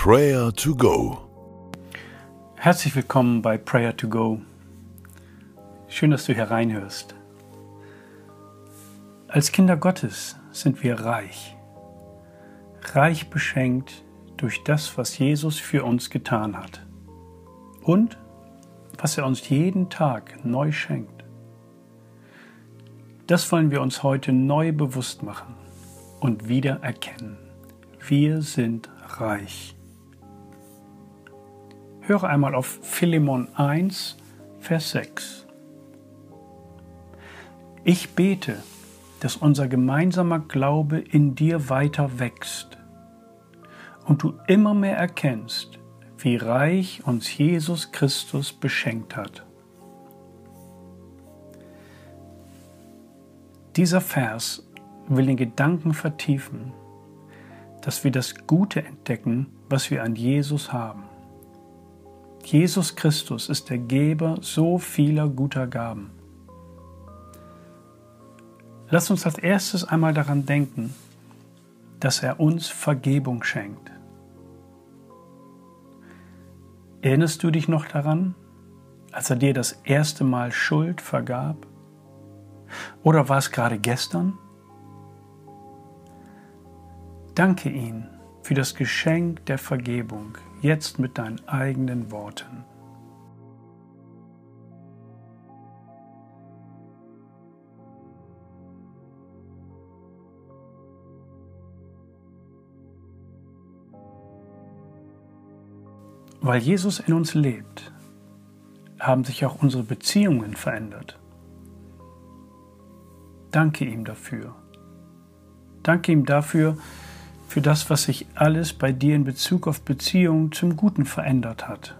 Prayer to Go. Herzlich willkommen bei Prayer to Go. Schön, dass du hier reinhörst. Als Kinder Gottes sind wir reich. Reich beschenkt durch das, was Jesus für uns getan hat. Und was er uns jeden Tag neu schenkt. Das wollen wir uns heute neu bewusst machen und wieder erkennen. Wir sind reich. Höre einmal auf Philemon 1, Vers 6. Ich bete, dass unser gemeinsamer Glaube in dir weiter wächst und du immer mehr erkennst, wie reich uns Jesus Christus beschenkt hat. Dieser Vers will den Gedanken vertiefen, dass wir das Gute entdecken, was wir an Jesus haben. Jesus Christus ist der Geber so vieler guter Gaben. Lass uns als erstes einmal daran denken, dass er uns Vergebung schenkt. Erinnerst du dich noch daran, als er dir das erste Mal Schuld vergab? Oder war es gerade gestern? Danke ihm für das Geschenk der Vergebung, jetzt mit deinen eigenen Worten. Weil Jesus in uns lebt, haben sich auch unsere Beziehungen verändert. Danke ihm dafür. Danke ihm dafür, für das, was sich alles bei dir in Bezug auf Beziehungen zum Guten verändert hat.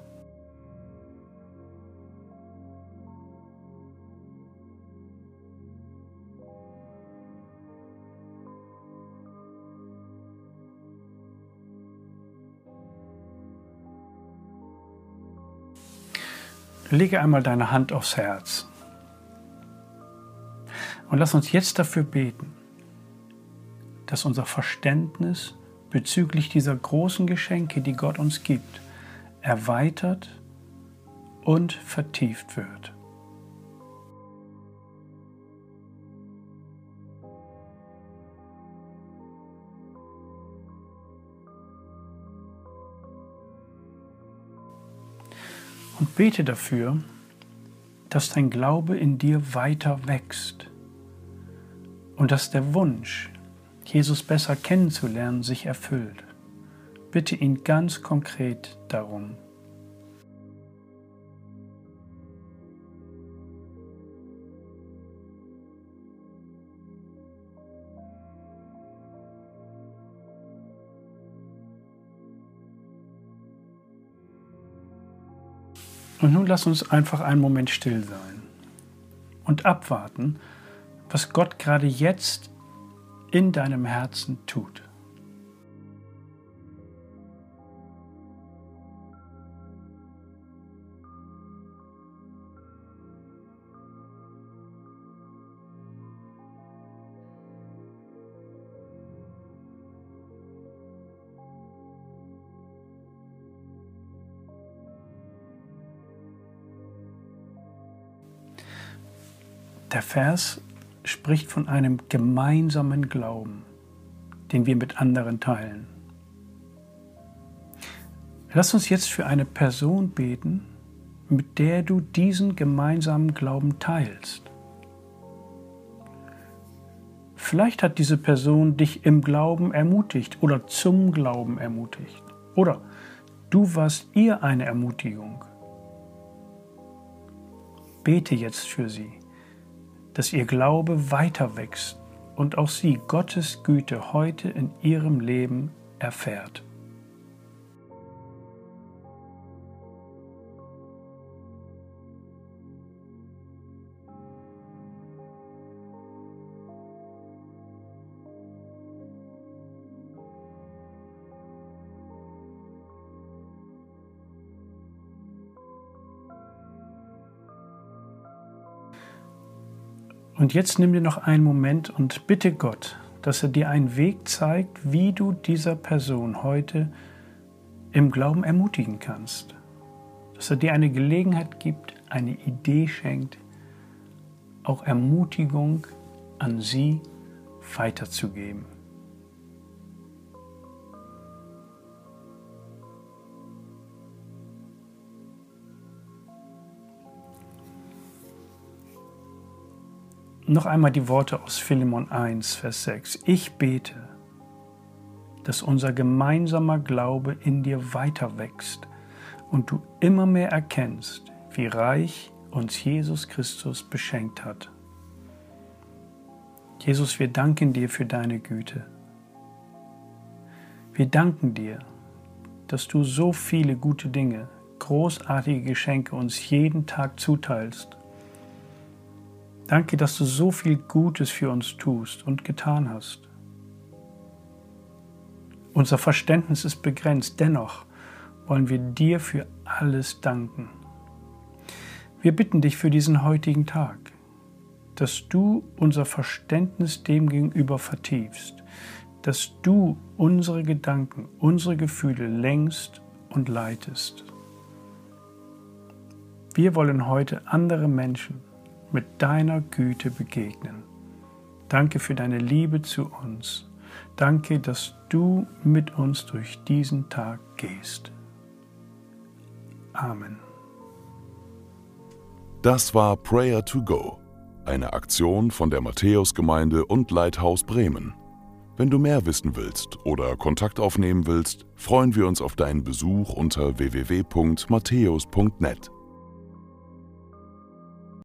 Lege einmal deine Hand aufs Herz und lass uns jetzt dafür beten, dass unser Verständnis bezüglich dieser großen Geschenke, die Gott uns gibt, erweitert und vertieft wird. Und bete dafür, dass dein Glaube in dir weiter wächst und dass der Wunsch, Jesus besser kennenzulernen, sich erfüllt. Bitte ihn ganz konkret darum. Und nun lass uns einfach einen Moment still sein und abwarten, was Gott gerade jetzt in deinem Herzen tut. Der Vers spricht von einem gemeinsamen Glauben, den wir mit anderen teilen. Lass uns jetzt für eine Person beten, mit der du diesen gemeinsamen Glauben teilst. Vielleicht hat diese Person dich im Glauben ermutigt oder zum Glauben ermutigt. Oder du warst ihr eine Ermutigung. Bete jetzt für sie dass ihr Glaube weiter wächst und auch sie Gottes Güte heute in ihrem Leben erfährt. Und jetzt nimm dir noch einen Moment und bitte Gott, dass er dir einen Weg zeigt, wie du dieser Person heute im Glauben ermutigen kannst. Dass er dir eine Gelegenheit gibt, eine Idee schenkt, auch Ermutigung an sie weiterzugeben. Noch einmal die Worte aus Philemon 1, Vers 6. Ich bete, dass unser gemeinsamer Glaube in dir weiter wächst und du immer mehr erkennst, wie reich uns Jesus Christus beschenkt hat. Jesus, wir danken dir für deine Güte. Wir danken dir, dass du so viele gute Dinge, großartige Geschenke uns jeden Tag zuteilst Danke, dass du so viel Gutes für uns tust und getan hast. Unser Verständnis ist begrenzt, dennoch wollen wir dir für alles danken. Wir bitten dich für diesen heutigen Tag, dass du unser Verständnis dem gegenüber vertiefst, dass du unsere Gedanken, unsere Gefühle längst und leitest. Wir wollen heute andere Menschen mit deiner Güte begegnen. Danke für deine Liebe zu uns. Danke, dass du mit uns durch diesen Tag gehst. Amen. Das war Prayer to Go, eine Aktion von der Matthäusgemeinde und Leithaus Bremen. Wenn du mehr wissen willst oder Kontakt aufnehmen willst, freuen wir uns auf deinen Besuch unter www.matthäus.net.